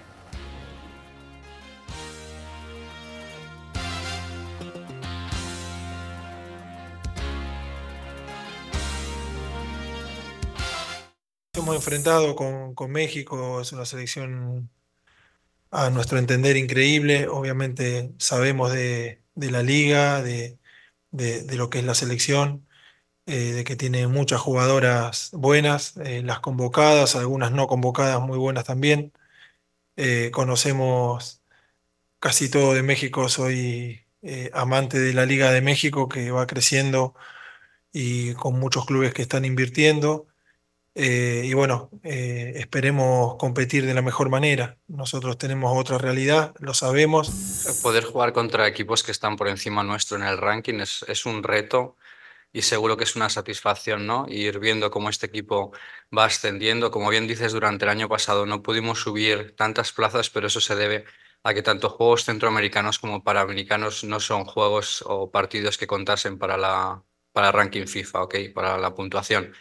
Hemos enfrentado con, México, es una selección a nuestro entender increíble. Obviamente sabemos de, la liga, de, lo que es la selección, eh, de que tiene muchas jugadoras buenas, eh, las convocadas, algunas no convocadas muy buenas también. Eh, conocemos casi todo de México, soy amante de la Liga de México que va creciendo y con muchos clubes que están invirtiendo. Eh, y bueno, eh, esperemos competir de la mejor manera. Nosotros tenemos otra realidad, lo sabemos. Poder jugar contra equipos que están por encima nuestro en el ranking es, es un reto y seguro que es una satisfacción, ¿no? Ir viendo cómo este equipo va ascendiendo. Como bien dices, durante el año pasado no pudimos subir tantas plazas, pero eso se debe a que tanto juegos centroamericanos como panamericanos no son juegos o partidos que contasen para la para el ranking FIFA, ¿ok? Para la puntuación.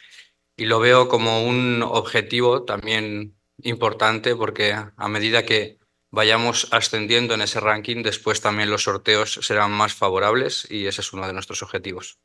Y lo veo como un objetivo también importante porque a medida que vayamos ascendiendo en ese ranking, después también los sorteos serán más favorables y ese es uno de nuestros objetivos.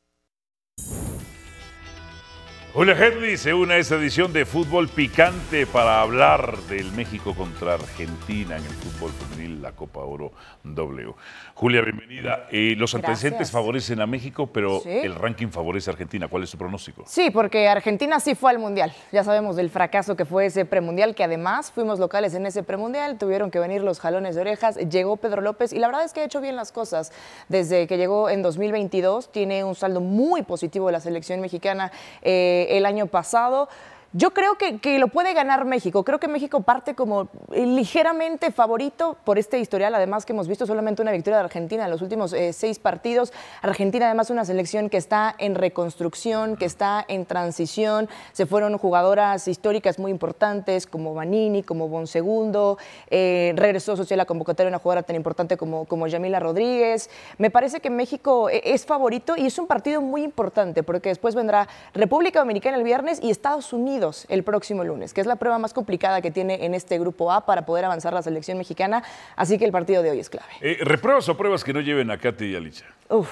Julia Hedley se une a esta edición de Fútbol Picante para hablar del México contra Argentina en el fútbol femenil, la Copa Oro W. Julia, bienvenida. Eh, los antecedentes favorecen a México, pero Sí. el ranking favorece a Argentina. ¿Cuál es su pronóstico? Sí, porque Argentina sí fue al Mundial. Ya sabemos del fracaso que fue ese premundial, que además fuimos locales en ese premundial, tuvieron que venir los jalones de orejas, llegó Pedro López y la verdad es que ha hecho bien las cosas. Desde que llegó en 2022 tiene un saldo muy positivo de la selección mexicana eh, el año pasado. Yo creo que, que lo puede ganar México. Creo que México parte como eh, ligeramente favorito por este historial. Además que hemos visto solamente una victoria de Argentina en los últimos eh, seis partidos. Argentina además una selección que está en reconstrucción, que está en transición. Se fueron jugadoras históricas muy importantes como Vanini, como Bonsegundo. Eh, regresó social la convocatoria una jugadora tan importante como, como Yamila Rodríguez. Me parece que México eh, es favorito y es un partido muy importante porque después vendrá República Dominicana el viernes y Estados Unidos el próximo lunes, que es la prueba más complicada que tiene en este grupo A para poder avanzar la selección mexicana. Así que el partido de hoy es clave. Eh, ¿Repruebas o pruebas que no lleven a Katy y a Licha? Uf,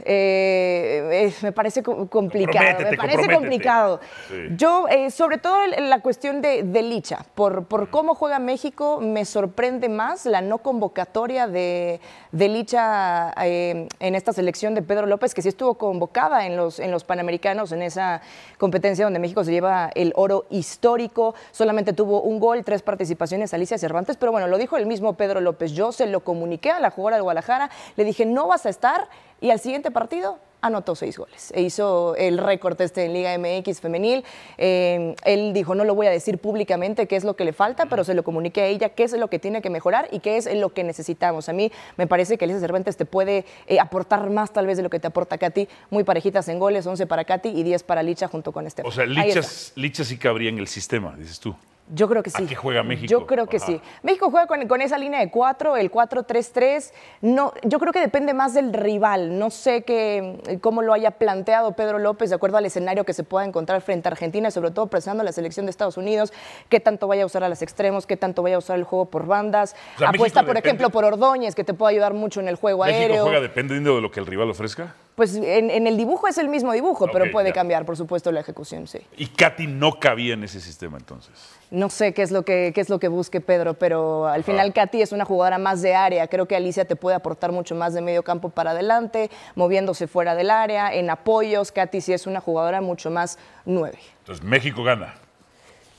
Eh, eh, me parece co- complicado. Comprométete, me parece complicado. Sí. Yo, eh, sobre todo la cuestión de, de Licha, por, por cómo juega México, me sorprende más la no convocatoria de, de Licha eh, en esta selección de Pedro López, que sí estuvo convocada en los, en los Panamericanos, en esa competencia donde México se lleva el oro histórico. Solamente tuvo un gol, tres participaciones Alicia Cervantes, pero bueno, lo dijo el mismo Pedro López. Yo se lo comuniqué a la jugadora de Guadalajara, le dije, no vas a estar, y al siguiente partido anotó seis goles. E hizo el récord este en Liga MX femenil. Eh, él dijo, no lo voy a decir públicamente qué es lo que le falta, pero se lo comuniqué a ella qué es lo que tiene que mejorar y qué es lo que necesitamos. A mí me parece que Alicia Cervantes te puede eh, aportar más tal vez de lo que te aporta Katy. Muy parejitas en goles, 11 para Katy y 10 para Licha junto con este. O sea, Lichas, Lichas sí cabría en el sistema, dices tú. Yo creo que sí. ¿A qué juega México? Yo creo que Ajá. sí. México juega con, con esa línea de 4, el 4-3-3. No, yo creo que depende más del rival. No sé qué, cómo lo haya planteado Pedro López de acuerdo al escenario que se pueda encontrar frente a Argentina, sobre todo presionando la selección de Estados Unidos, qué tanto vaya a usar a los extremos, qué tanto vaya a usar el juego por bandas. O sea, Apuesta, México por depende- ejemplo, por Ordóñez, que te puede ayudar mucho en el juego ¿México aéreo. juega dependiendo de lo que el rival ofrezca? Pues en, en el dibujo es el mismo dibujo, pero puede ya. cambiar, por supuesto, la ejecución, sí. Y Katy no cabía en ese sistema entonces. No sé qué es lo que, qué es lo que busque Pedro, pero al final Katy es una jugadora más de área. Creo que Alicia te puede aportar mucho más de medio campo para adelante, moviéndose fuera del área, en apoyos. Katy sí es una jugadora mucho más nueve. Entonces México gana.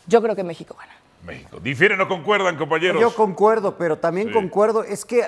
Yo creo que México gana. México. ¿Difieren o concuerdan, compañeros? Yo concuerdo, pero también Sí. concuerdo, es que, eh,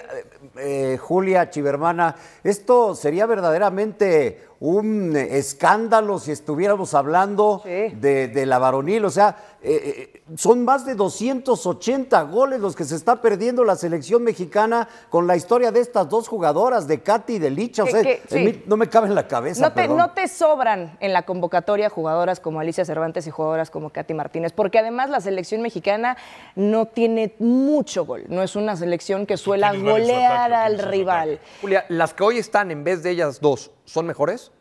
eh, Julia Chivermana, esto sería verdaderamente un eh, escándalo si estuviéramos hablando de, de la varonil. O sea, eh, eh, son más de 280 goles los que se está perdiendo la selección mexicana con la historia de estas dos jugadoras, de Katy y de Licha. O sea, que- en sí. mí no me cabe en la cabeza. No te, perdón. no te sobran en la convocatoria jugadoras como Alicia Cervantes y jugadoras como Katy Martínez, porque además la selección mexicana no tiene mucho gol. No es una selección que suela ¿Quiénes van en su golear ataque? al ¿Quiénes en su rival. Julia, las que hoy están en vez de ellas dos, ¿son mejores?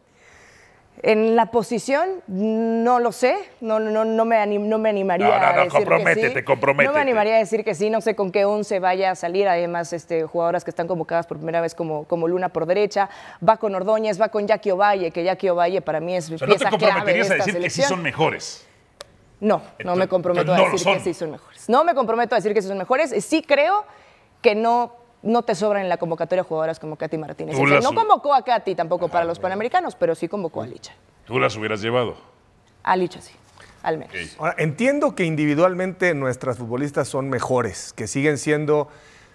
En la posición, no lo sé, no, no, no, me, anim- no me animaría No, no, no, a decir que comprométete, sí. comprométete. No me animaría a decir que sí, no sé con qué 11 vaya a salir, además este, jugadoras que están convocadas por primera vez como, como Luna por derecha, va con Ordóñez, va con Jackie Ovalle, que Jackie Ovalle para mí es O sea, no te pieza clave de comprometerías a esta decir que sí selección. son mejores. No, no me comprometo entonces a decir que sí son mejores. No me comprometo a decir que sí son mejores. Sí creo que no, no te sobran en la convocatoria jugadoras como Katy Martínez. O sea, no convocó a Katy tampoco para los Panamericanos, pero sí convocó a Licha. Tú las hubieras llevado. A Licha sí, al menos. Ahora, entiendo que individualmente nuestras futbolistas son mejores, que siguen siendo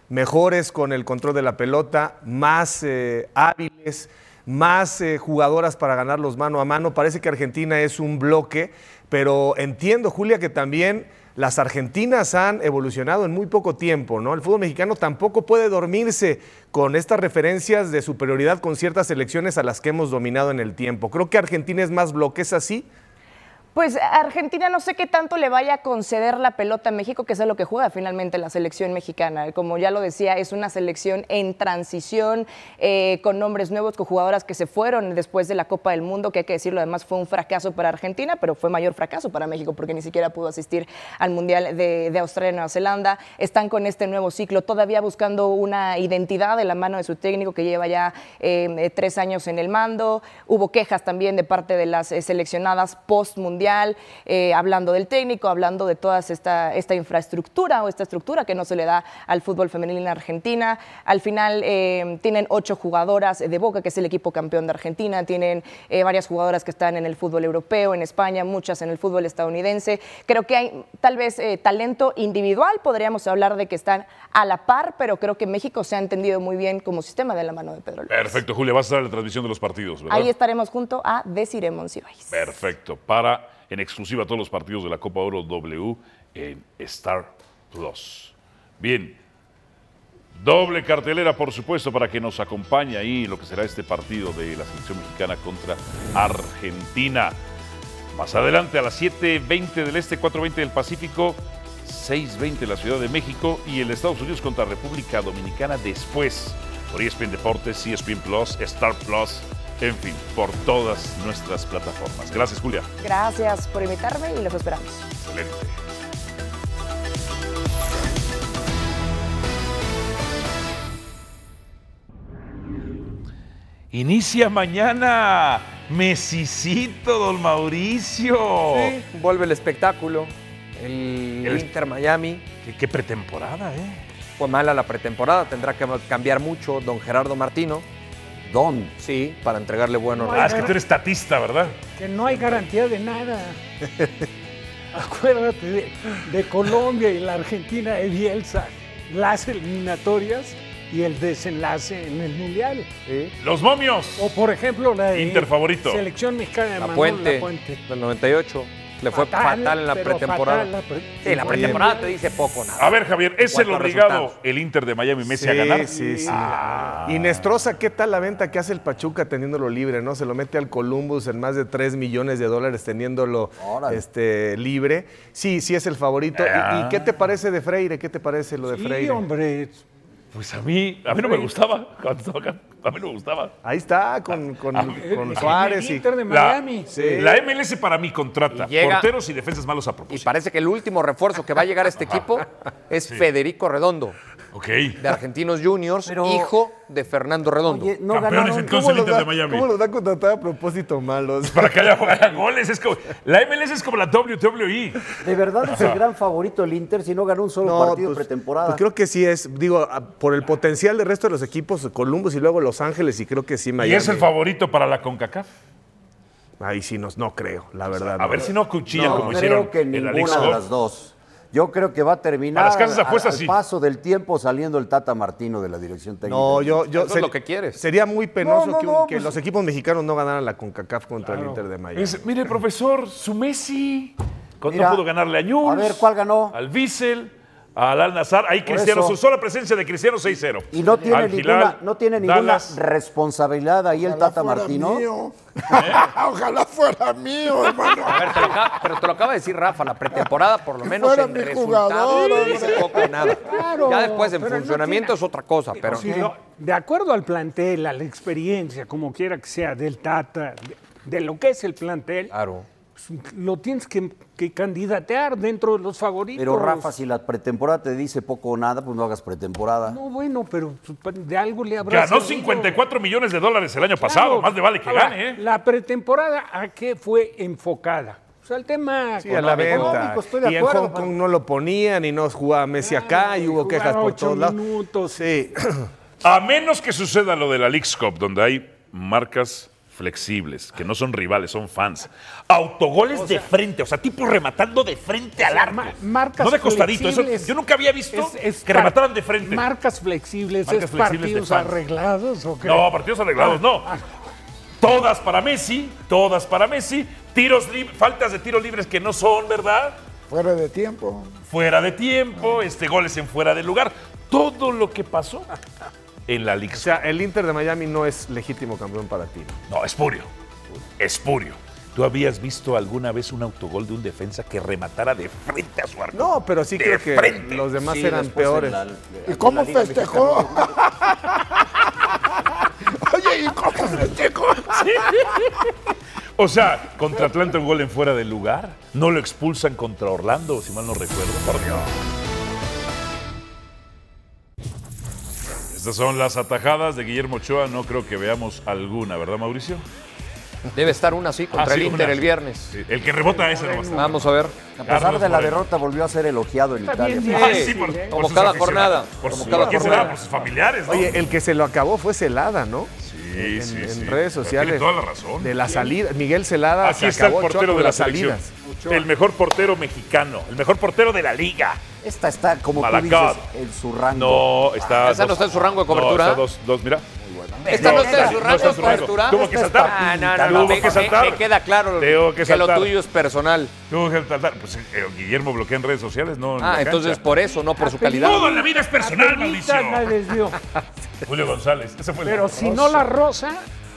mejores con el control de la pelota, más eh, hábiles, más eh, jugadoras para ganarlos mano a mano. Parece que Argentina es un bloque, pero entiendo, Julia, que también las argentinas han evolucionado en muy poco tiempo, ¿no? El fútbol mexicano tampoco puede dormirse con estas referencias de superioridad con ciertas selecciones a las que hemos dominado en el tiempo. Creo que Argentina es más bloque, ¿es así? Pues Argentina no sé qué tanto le vaya a conceder la pelota a México, que es lo que juega finalmente la selección mexicana. Como ya lo decía, es una selección en transición, eh, con nombres nuevos, con jugadoras que se fueron después de la Copa del Mundo, que hay que decirlo, además fue un fracaso para Argentina, pero fue mayor fracaso para México, porque ni siquiera pudo asistir al Mundial de, de Australia y Nueva Zelanda. Están con este nuevo ciclo, todavía buscando una identidad de la mano de su técnico, que lleva ya eh, tres años en el mando. Hubo quejas también de parte de las eh, seleccionadas post-mundial, eh, hablando del técnico, hablando de toda esta, esta infraestructura o esta estructura que no se le da al fútbol femenil en Argentina. Al final eh, tienen ocho jugadoras de Boca, que es el equipo campeón de Argentina, tienen eh, varias jugadoras que están en el fútbol europeo, en España, muchas en el fútbol estadounidense. Creo que hay tal vez talento individual, podríamos hablar de que están a la par, pero creo que México se ha entendido muy bien como sistema de la mano de Pedro López. Perfecto, Julia, vas a estar en la transmisión de los partidos, ¿verdad? Ahí estaremos junto a Desiree Monsiváis. Perfecto, para en exclusiva todos los partidos de la Copa Oro W en Star Plus. Bien, doble cartelera, por supuesto, para que nos acompañe ahí lo que será este partido de la selección mexicana contra Argentina. Más adelante a las 7.20 del Este, 4.20 del Pacífico, 6.20 la Ciudad de México y el Estados Unidos contra República Dominicana después. Por ESPN Deportes, ESPN Plus, Star Plus, en fin, por todas nuestras plataformas. Gracias, Julia. Gracias por invitarme y los esperamos. Excelente. Inicia mañana Mesicito, don Mauricio. Sí, vuelve el espectáculo. El, El- Inter Miami. Qué, qué pretemporada, ¿eh? Fue mala la pretemporada, tendrá que cambiar mucho don Gerardo Martino. Don. Sí, para entregarle buenos Ah, es que tú eres tatista, ¿verdad? Que no hay garantía de nada. Acuérdate de, de Colombia y la Argentina de Bielsa, las eliminatorias y el desenlace en el Mundial. Los momios. O por ejemplo la de Inter favorito. Selección mexicana de La Manuel Puente, del 98. Le fue Fatal, fatal, en la pretemporada. fatal la pre- sí, la pretemporada te dice poco nada. A ver, Javier, ¿es el obligado resultados. el Inter de Miami Messi Sí, a ganar? sí, sí. Ah. Y Nestroza, ¿qué tal la venta que hace el Pachuca teniéndolo libre? ¿no? Se lo mete al Columbus en más de 3 millones de dólares teniéndolo este, libre. Sí, sí es el favorito. ¿Y- ¿Y, Ah. qué te parece de Freire? ¿Qué te parece lo de Sí, Freire? hombre. Pues a mí, a mí no me gustaba. Cuando estaba acá, a mí no me gustaba. Ahí está, con, con, Ah, con el Suárez. y- de La, Miami. la MLS para mí contrata Y llega- porteros y defensas malos a Y propósito. parece que el último refuerzo que va a llegar a este equipo es Federico Redondo, Ok. de Argentinos Juniors, Pero- hijo de Fernando Redondo. Oye, no Campeones ganaron. entonces ¿Cómo el los, Inter da, de Miami. ¿Cómo los da a contratar a propósito malos? Para que haya, haya goles. Es como, la MLS es como la WWE. De verdad es el gran favorito el Inter si no ganó un solo partido de pretemporada. pues creo que sí es, digo, por el potencial del resto de los equipos, Columbus y luego Los Ángeles, y creo que sí Y Miami. es el favorito para la CONCACAF. Ahí sí no, no creo, la verdad. A ver si no cuchillan no como hicieron creo que en la League de las dos. Yo creo que va a terminar A las casas de apuestas, al sí. paso del tiempo saliendo el Tata Martino de la dirección técnica. No, yo, yo Eso es lo que quieres. Sería muy penoso No, no, que, un- no, que pues- los equipos mexicanos no ganaran la CONCACAF contra el Inter de Miami. Es- mire, profesor, su Messi. Cuando Mira, no pudo ganarle a Newell's. a ver, ¿cuál ganó? Al Bissell, al Al Nazar. Ahí Cristiano, su sola presencia de Cristiano 6-0. Y no tiene Al ninguna, Hilal, no tiene ninguna Dallas. responsabilidad ahí el Tata fuera Martino. mío. Ojalá fuera mío, hermano. A ver, te lo acaba- pero te lo acaba de decir Rafa, la pretemporada por lo menos fuera en mi resultados jugador, dice hombre. poco o nada. Claro, ya después en pero no funcionamiento tiene- es otra cosa, pero Si lo- de acuerdo al plantel, a la experiencia, como quiera que sea, del Tata, de, de lo que es el plantel, claro. Lo tienes que, que candidatear dentro de los favoritos. Pero Rafa, si la pretemporada te dice poco o nada, pues no hagas pretemporada. No, bueno, pero pues, de algo le habrá Ganó servido. 54 millones de dólares el año pasado. Más le vale que Ahora, gane, ¿eh? La pretemporada, ¿a qué fue enfocada? O sea, el tema... Sí, a la venta. económico, estoy de y en acuerdo, Hong Kong no lo ponían y no jugaba Messi acá y hubo quejas por ocho todos lados. minutos. Sí. A menos que suceda lo de la Leagues Cup, donde hay marcas flexibles, que no son rivales, son fans. Autogoles de frente, o sea, tipos rematando de frente al arco. Ma- marcas no de costadito. Eso, yo nunca había visto Es- es que remataran de frente. Marcas flexibles, Marcas es flexibles de partidos arreglados o qué? No, partidos arreglados, no. Ah, Todas para Messi, todas para Messi. Tiros faltas de tiros libres que no son, ¿verdad? Fuera de tiempo. Fuera de tiempo, este goles en fuera de lugar. Todo lo que pasó en la League O sea, el Inter de Miami no es legítimo campeón para ti. No, espurio. Espurio. ¿Tú habías visto alguna vez un autogol de un defensa que rematara de frente a su arco? No, pero sí De creo que frente. los demás Sí, eran peores. la- ¿Y cómo Liga festejó? Oye, ¿y cómo festejó? O sea, contra Atlanta un gol en fuera del lugar. No lo expulsan contra Orlando, si mal no recuerdo. Por Dios. Estas son las atajadas de Guillermo Ochoa. No creo que veamos alguna, ¿verdad, Mauricio? Debe estar una así contra Ah, el sí, Inter una. el viernes. Sí, El que rebota ese no va a estar. Vamos a ver. A pesar Carlos de la Moreno. derrota, volvió a ser elogiado en Italia. bien Ah, difícil, sí, por, ¿eh? por Como sus cada aficionados. jornada, Por, como sus, cada ¿por qué será? jornada. Por sus familiares, ¿no? Oye, el que se lo acabó fue Celada, ¿no? Sí, en, sí, en sí. redes Pero sociales. Tiene toda la razón. De la salida. Miguel Celada Aquí se está el acabó Ochoa portero de la las selección. salidas. El mejor portero mexicano. El mejor portero de la liga. Esta está, como tú dices, en su rango. No, está. ¿Esa no está en su rango de cobertura? No, está dos, dos, mira. ¿Esta no está en su rango cobertura? Tuvo que saltar. Ah, no, no, Tuvo no. Me, que me- saltar. me queda claro Tuvo que que lo tuyo es personal. Tuvo que saltar. Pues eh, Guillermo bloquea en redes sociales, no. en la Ah, cancha. entonces por eso, no por su calidad. Todo en la vida es personal, Mauricio. la. Julio González. Ese fue el Pero si no la rosa,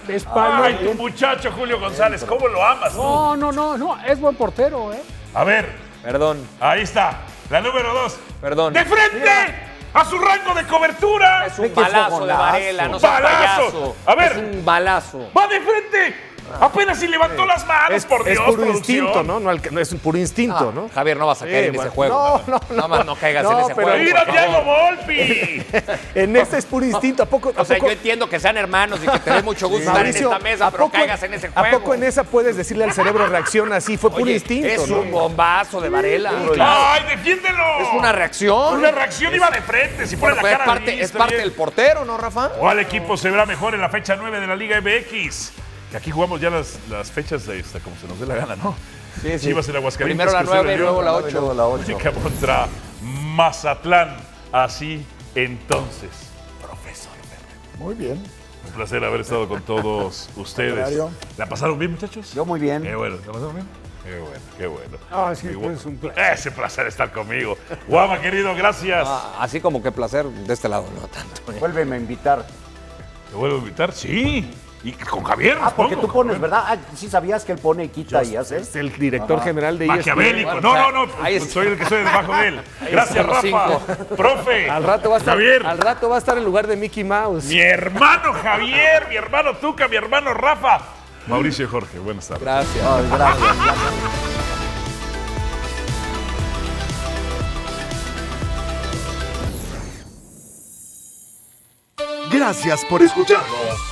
es palo. Ay, tu muchacho Julio González, ¿cómo lo amas? tú? No, no, no, no, es buen portero, ¿eh? A ver, Perdón, ahí está. La número dos. perdón. ¡De frente! ¡A su rango de cobertura! Es un balazo de. Varela, no seas ¡Balazo! payaso. A ver. Es un balazo. ¡Va de frente! Apenas si levantó las manos, Es, por es Dios, puro producción. instinto, ¿no? No, es un puro instinto, Ah, ¿no? Javier, no vas a caer Sí, en ese juego. No, no, no. Nada más no caigas en ese pero juego. ¡Mira, favor. Volpi! En este es puro instinto. ¿A poco? O sea, a poco- yo entiendo que sean hermanos y que te dé mucho gusto estar en esta mesa, ¿a pero poco- caigas en ese ¿A juego. poco en esa puedes decirle al cerebro reacciona así? Fue puro Oye, instinto, es ¿no? un bombazo de Varela. ¡Ay, defiéndelo! Es una reacción. Una reacción iba de frente. Si pone la es cara es parte del portero, ¿no, Rafa? ¿Cuál equipo se verá mejor en la fecha 9 de la Liga MX? Que aquí jugamos ya las, las fechas de esta, como se nos dé la gana, ¿no? Sí, sí. Chivas en Aguascalientes. Primero la Cruz Azul 9, en León, luego la Luego 8. la ocho. América contra Mazatlán. Así entonces, profesor. Muy bien. Un placer haber estado con todos ustedes. ¿La pasaron bien, muchachos? Yo muy bien. Qué bueno, ¿la pasaron bien? Qué bueno, qué bueno. Ah, sí, Qué pues, bueno. es un placer. Ese placer estar conmigo. Guama, querido, gracias. Ah, así como que placer de este lado, no tanto. ¿eh? Vuélveme a invitar. ¿Te vuelvo a invitar? Sí. Y con Javier. Ah, porque pongo, tú pones, Javier. ¿verdad? Ah, sí sabías que él pone y quita y hace. Es el director general de E ESPN. Maquiavélico. No, no, no. ahí es- Soy el que soy debajo de él. Gracias, Rafa. Profe. Al rato va a estar, Javier. al rato va a estar en lugar de Mickey Mouse. Mi hermano Javier, mi hermano Tuca, mi hermano Rafa. Mauricio y Jorge, buenas tardes. Gracias. Ay, gracias, gracias. Gracias por escucharnos.